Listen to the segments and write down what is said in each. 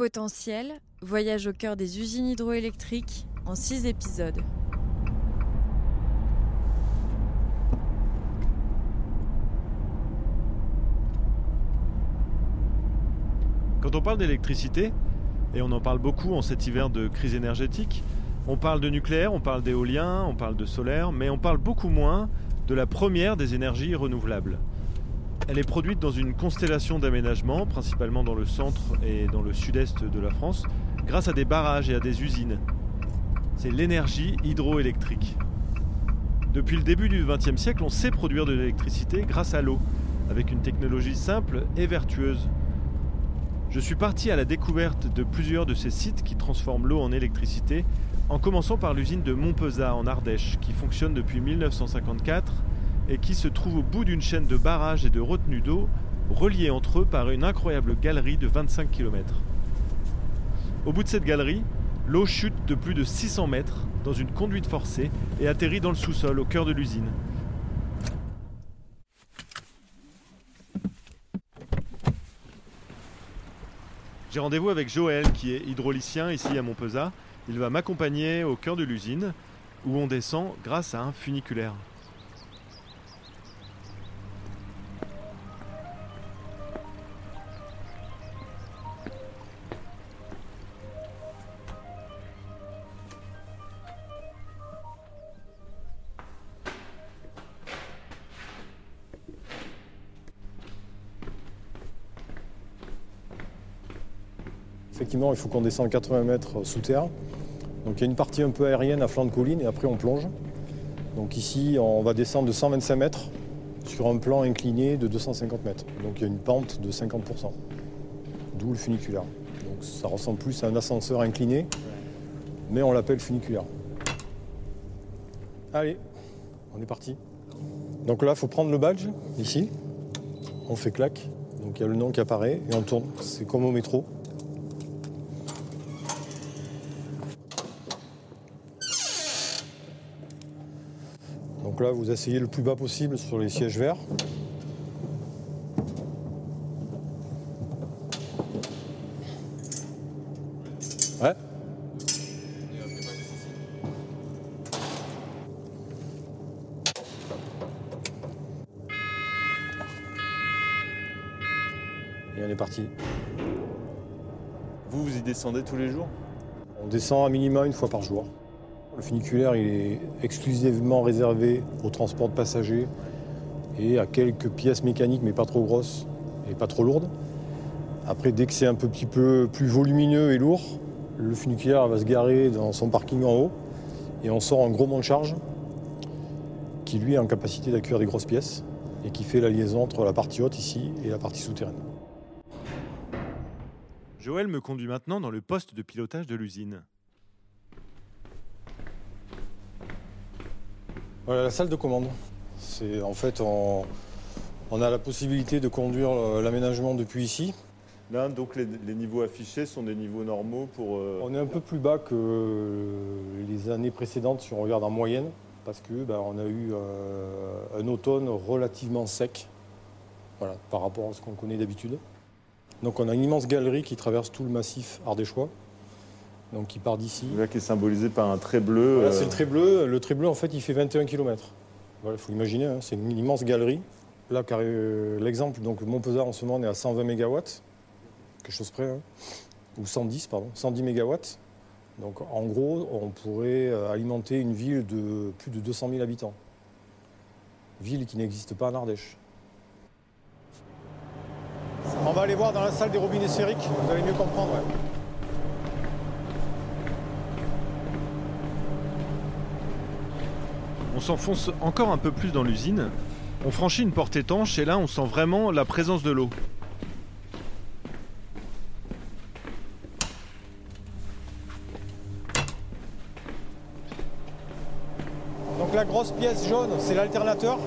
Potentiel, voyage au cœur des usines hydroélectriques en six épisodes. Quand on parle d'électricité, et on en parle beaucoup en cet hiver de crise énergétique, on parle de nucléaire, on parle d'éolien, on parle de solaire, mais on parle beaucoup moins de la première des énergies renouvelables. Elle est produite dans une constellation d'aménagements, principalement dans le centre et dans le sud-est de la France, grâce à des barrages et à des usines. C'est l'énergie hydroélectrique. Depuis le début du XXe siècle, on sait produire de l'électricité grâce à l'eau, avec une technologie simple et vertueuse. Je suis parti à la découverte de plusieurs de ces sites qui transforment l'eau en électricité, en commençant par l'usine de Montpezat en Ardèche, qui fonctionne depuis 1954 et qui se trouve au bout d'une chaîne de barrages et de retenues d'eau reliés entre eux par une incroyable galerie de 25 km. Au bout de cette galerie, l'eau chute de plus de 600 mètres dans une conduite forcée et atterrit dans le sous-sol au cœur de l'usine. J'ai rendez-vous avec Joël qui est hydraulicien ici à Montpezat. Il va m'accompagner au cœur de l'usine où on descend grâce à un funiculaire. Effectivement, il faut qu'on descende 80 mètres sous terre. Donc il y a une partie un peu aérienne à flanc de colline et après on plonge. Donc ici, on va descendre de 125 mètres sur un plan incliné de 250 mètres. Donc il y a une pente de 50%. D'où le funiculaire. Donc ça ressemble plus à un ascenseur incliné, mais on l'appelle funiculaire. Allez, on est parti. Donc là, il faut prendre le badge, ici. On fait clac. Donc il y a le nom qui apparaît et on tourne. C'est comme au métro. Donc là, vous asseyez le plus bas possible sur les sièges verts. Ouais. Et on est parti. Vous, vous y descendez tous les jours? On descend à minima une fois par jour. Le funiculaire est exclusivement réservé au transport de passagers et à quelques pièces mécaniques, mais pas trop grosses et pas trop lourdes. Après, dès que c'est un petit peu plus volumineux et lourd, le funiculaire va se garer dans son parking en haut et on sort un gros monte charge qui lui est en capacité d'accueillir des grosses pièces et qui fait la liaison entre la partie haute ici et la partie souterraine. Joël me conduit maintenant dans le poste de pilotage de l'usine. Voilà la salle de commande. C'est en fait on, on a la possibilité de conduire euh, l'aménagement depuis ici. Là, donc les, les niveaux affichés sont des niveaux normaux pour. euh, On est un peu plus bas que les années précédentes si on regarde en moyenne, parce que ben, on a eu euh, un automne relativement sec, voilà, par rapport à ce qu'on connaît d'habitude. Donc on a une immense galerie qui traverse tout le massif ardéchois, donc qui part d'ici. Là, qui est symbolisé par un trait bleu. Voilà, euh, c'est le trait bleu. Le trait bleu, en fait, il fait 21 km. Voilà, il faut imaginer, hein, c'est une immense galerie. Là, car, euh, l'exemple, donc Montpezat en ce moment, on est à 120 MW, quelque chose près, hein. ou 110, pardon, 110 MW. Donc en gros, on pourrait euh, alimenter une ville de plus de 200 000 habitants. Ville qui n'existe pas en Ardèche. On va aller voir dans la salle des robinets sphériques, vous allez mieux comprendre. ouais. On s'enfonce encore un peu plus dans l'usine. On franchit une porte étanche et là, on sent vraiment la présence de l'eau. Donc la grosse pièce jaune, c'est l'alternateur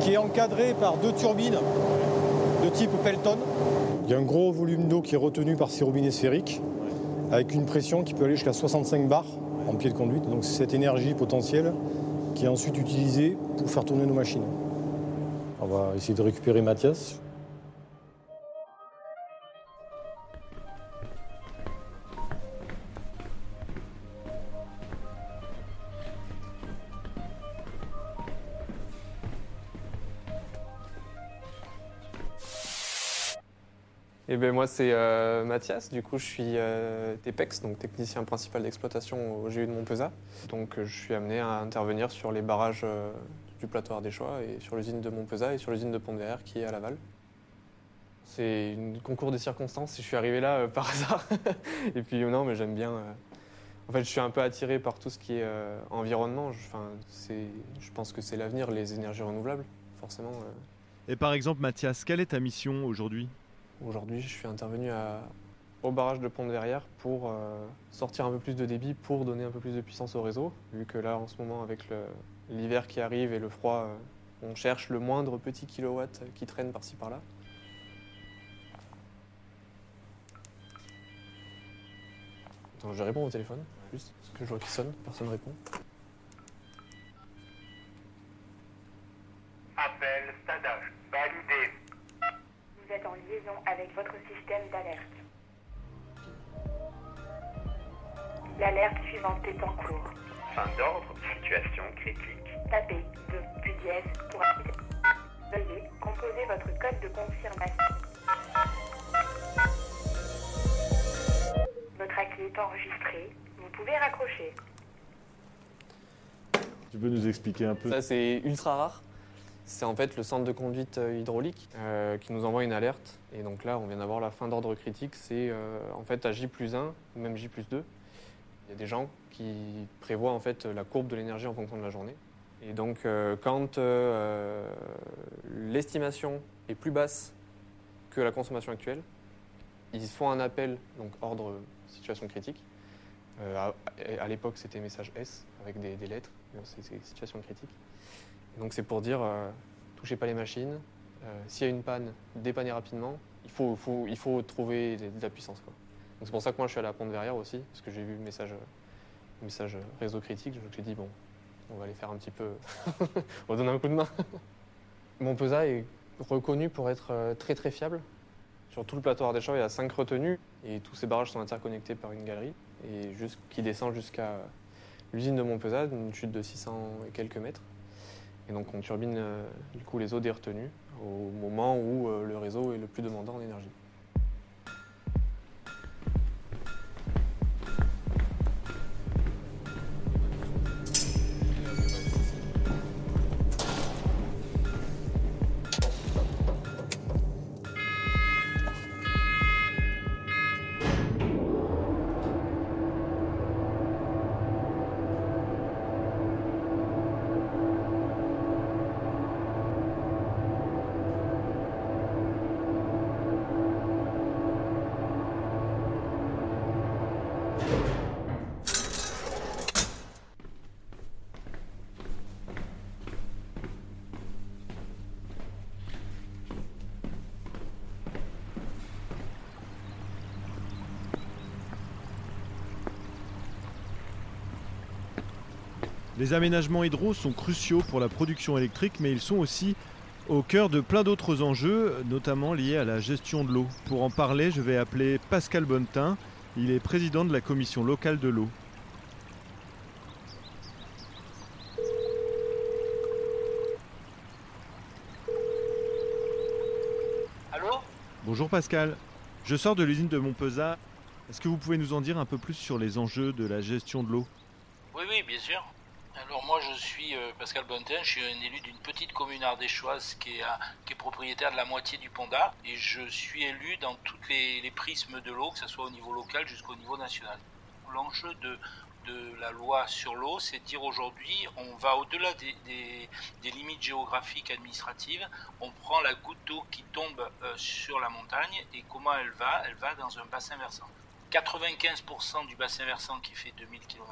qui est encadré par deux turbines de type Pelton. Il y a un gros volume d'eau qui est retenu par ces robinets sphériques avec une pression qui peut aller jusqu'à 65 bars en pied de conduite. Donc c'est cette énergie potentielle qui est ensuite utilisée pour faire tourner nos machines. On va essayer de récupérer Mathias. Et ben moi c'est euh, Mathias, du coup je suis euh, TEPEX, donc technicien principal d'exploitation au GU de Montpezat. Donc euh, je suis amené à intervenir sur les barrages euh, du plateau Ardéchois et sur l'usine de Montpezat et sur l'usine de Pont-de-Verrières qui est à Laval. C'est un concours de circonstances, je suis arrivé là par hasard. et puis non mais j'aime bien... en fait je suis un peu attiré par tout ce qui est environnement. Enfin, je pense que c'est l'avenir, les énergies renouvelables, forcément. Et par exemple, Mathias, quelle est ta mission aujourd'hui? Aujourd'hui, je suis intervenu au barrage de Pont-de-Verrières pour euh, sortir un peu plus de débit, pour donner un peu plus de puissance au réseau, vu que là, en ce moment, avec l'hiver qui arrive et le froid, euh, on cherche le moindre petit kilowatt qui traîne par-ci par-là. Attends, je réponds au téléphone, juste, parce que je vois qu'il sonne, personne ne répond. Est en cours. Fin d'ordre. Situation critique. Tapez 2 puis dièse pour activer. Veuillez composer votre code de confirmation. Votre acquis est enregistré. Vous pouvez raccrocher. Tu peux nous expliquer un peu Ça, c'est ultra rare. C'est en fait le centre de conduite euh, hydraulique euh, qui nous envoie une alerte. Et donc là, on vient d'avoir la fin d'ordre critique. C'est euh, en fait à J plus 1, ou même J plus 2. Il y a des gens qui prévoient en fait la courbe de l'énergie en fonction de la journée. Et donc, euh, quand euh, l'estimation est plus basse que la consommation actuelle, ils font un appel, donc ordre situation critique. Euh, à l'époque, c'était message S avec des, des lettres. C'est situation critique. Donc, c'est pour dire euh, touchez pas les machines. S'il y a une panne, dépannez rapidement. Il faut, trouver de, la puissance. C'est pour ça que moi, je suis allé à Pont-de-Verrières aussi, parce que j'ai vu le message, message réseau critique. Donc, j'ai dit bon, on va aller faire un petit peu. on va donner un coup de main. Montpezat est reconnu pour être euh, très très fiable. Sur tout le plateau Ardéchois, il y a cinq retenues et tous ces barrages sont interconnectés par une galerie qui descend jusqu'à l'usine de Montpezat, une chute de 600 et quelques mètres. Et donc on turbine euh, les eaux des retenues au moment où euh, le réseau est le plus demandant en énergie. Les aménagements hydro sont cruciaux pour la production électrique, mais ils sont aussi au cœur de plein d'autres enjeux, notamment liés à la gestion de l'eau. Pour en parler, je vais appeler Pascal Bonnetin. Il est président de la commission locale de l'eau. Allô? Bonjour Pascal. Je sors de l'usine de Montpezat. Est-ce que vous pouvez nous en dire un peu plus sur les enjeux de la gestion de l'eau? Oui, oui, bien sûr. Alors moi, je suis euh, Pascal Bontin, je suis un élu d'une petite commune ardéchoise qui est, propriétaire de la moitié du Pont d'Arc et je suis élu dans toutes les, prismes de l'eau, que ce soit au niveau local jusqu'au niveau national. L'enjeu de, la loi sur l'eau, c'est de dire aujourd'hui, on va au-delà des limites géographiques administratives, on prend la goutte d'eau qui tombe euh, sur la montagne et comment elle va? Elle va dans un bassin versant. 95% du bassin versant qui fait 2000 km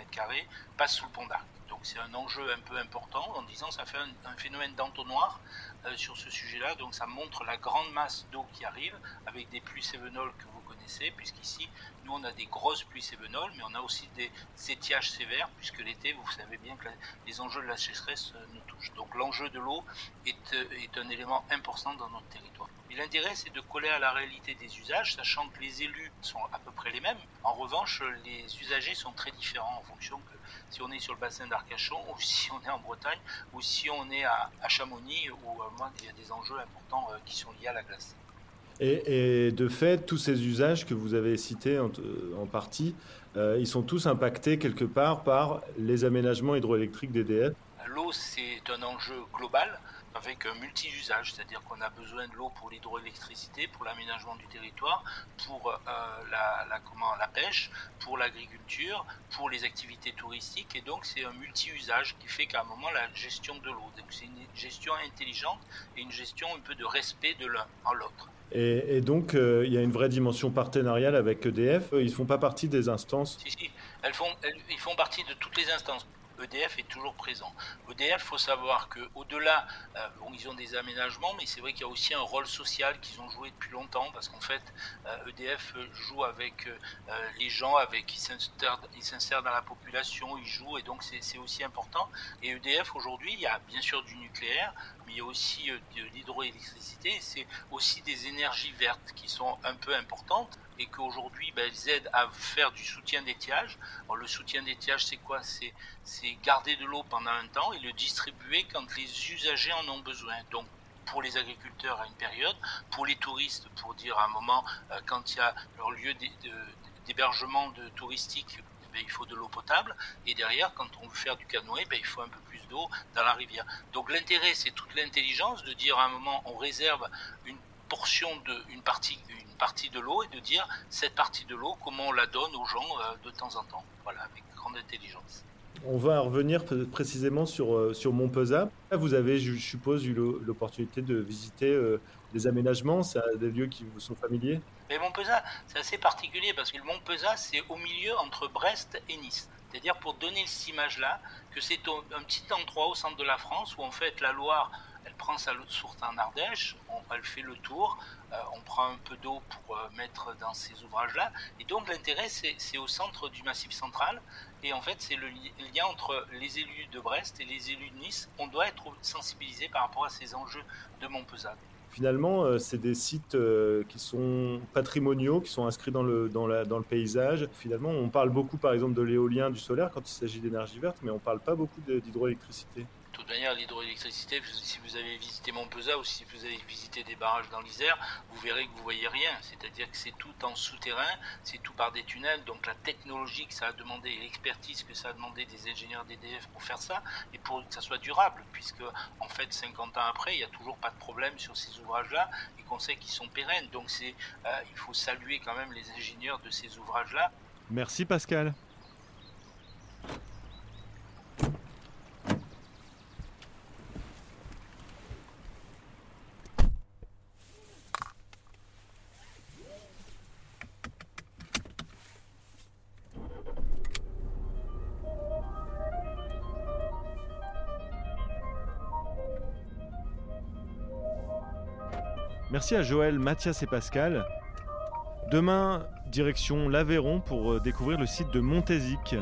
passe sous le pont d'Arc. Donc c'est un enjeu un peu important en disant ça fait un, phénomène d'entonnoir euh, sur ce sujet-là. Donc ça montre la grande masse d'eau qui arrive avec des pluies sévenoles que puisqu'ici nous on a des grosses pluies sévenoles, mais on a aussi des étiages sévères, puisque l'été vous savez bien que les enjeux de la sécheresse euh, nous touchent. Donc l'enjeu de l'eau est, euh, est un élément important dans notre territoire. Et l'intérêt, c'est de coller à la réalité des usages, sachant que les élus sont à peu près les mêmes. En revanche, les usagers sont très différents en fonction que si on est sur le bassin d'Arcachon, ou si on est en Bretagne, ou si on est à, à Chamonix, où euh, moi, il y a des enjeux importants qui sont liés à la glace. Et, de fait, tous ces usages que vous avez cités en, partie, euh, ils sont tous impactés quelque part par les aménagements hydroélectriques d'EDF. L'eau, c'est un enjeu global avec un multi-usage, c'est-à-dire qu'on a besoin de l'eau pour l'hydroélectricité, pour l'aménagement du territoire, pour euh, la, la, pêche, pour l'agriculture, pour les activités touristiques, et donc c'est un multi-usage qui fait qu'à un moment la gestion de l'eau, c'est une gestion intelligente et une gestion un peu de respect de l'un en l'autre. Et, donc, euh, il y a une vraie dimension partenariale avec EDF. Ils ne font pas partie des instances Si, si. Font, ils font partie de toutes les instances. EDF est toujours présent. EDF, il faut savoir qu'au-delà, euh, bon, ils ont des aménagements, mais c'est vrai qu'il y a aussi un rôle social qu'ils ont joué depuis longtemps, parce qu'en fait, euh, EDF joue avec les gens, avec ils s'insèrent dans la population, ils jouent, et donc c'est aussi important. Et EDF, aujourd'hui, il y a bien sûr du nucléaire, mais il y a aussi de l'hydroélectricité, c'est aussi des énergies vertes qui sont un peu importantes et qu'aujourd'hui, ben, elles aident à faire du soutien d'étiage. le soutien d'étiage, c'est quoi? C'est garder de l'eau pendant un temps et le distribuer quand les usagers en ont besoin. Donc, pour les agriculteurs à une période, pour les touristes, pour dire à un moment, euh, quand il y a leur lieu d'hébergement de, touristique, ben, il faut de l'eau potable. Et derrière, quand on veut faire du canoë, ben, il faut un peu plus d'eau dans la rivière. Donc l'intérêt, c'est toute l'intelligence de dire à un moment, on réserve une portion de, une partie, une partie de l'eau et de dire cette partie de l'eau, comment on la donne aux gens euh, de temps en temps. Voilà, avec grande intelligence. On va revenir précisément sur, euh, sur Montpezat. Vous avez, je suppose, eu l'opportunité de visiter euh, des aménagements, c'est des lieux qui vous sont familiers? Mais Montpezat, c'est assez particulier parce que Montpezat, c'est au milieu entre Brest et Nice. C'est-à-dire pour donner cette image-là, que c'est un petit endroit au centre de la France où en fait la Loire elle prend sa source en Ardèche, elle fait le tour, euh, on prend un peu d'eau pour euh, mettre dans ces ouvrages-là. Et donc l'intérêt, c'est au centre du Massif central. Et en fait, c'est le lien entre les élus de Brest et les élus de Nice. On doit être sensibilisé par rapport à ces enjeux de Montpezat. Finalement, euh, c'est des sites euh, qui sont patrimoniaux, qui sont inscrits dans le, dans, la, dans le paysage. Finalement, on parle beaucoup, par exemple, de l'éolien, du solaire quand il s'agit d'énergie verte, mais on ne parle pas beaucoup d'hydroélectricité. Manière, l'hydroélectricité, si vous avez visité Montpezat ou si vous avez visité des barrages dans l'Isère, vous verrez que vous voyez rien. C'est-à-dire que c'est tout en souterrain, c'est tout par des tunnels. Donc la technologie que ça a demandé l'expertise que ça a demandé des ingénieurs d'EDF pour faire ça, et pour que ça soit durable, puisque en fait, 50 ans après, il n'y a toujours pas de problème sur ces ouvrages-là et qu'on sait qu'ils sont pérennes. Donc euh, il faut saluer quand même les ingénieurs de ces ouvrages-là. Merci Pascal. Merci à Joël, Mathias et Pascal. Demain, direction l'Aveyron pour découvrir le site de Montésic.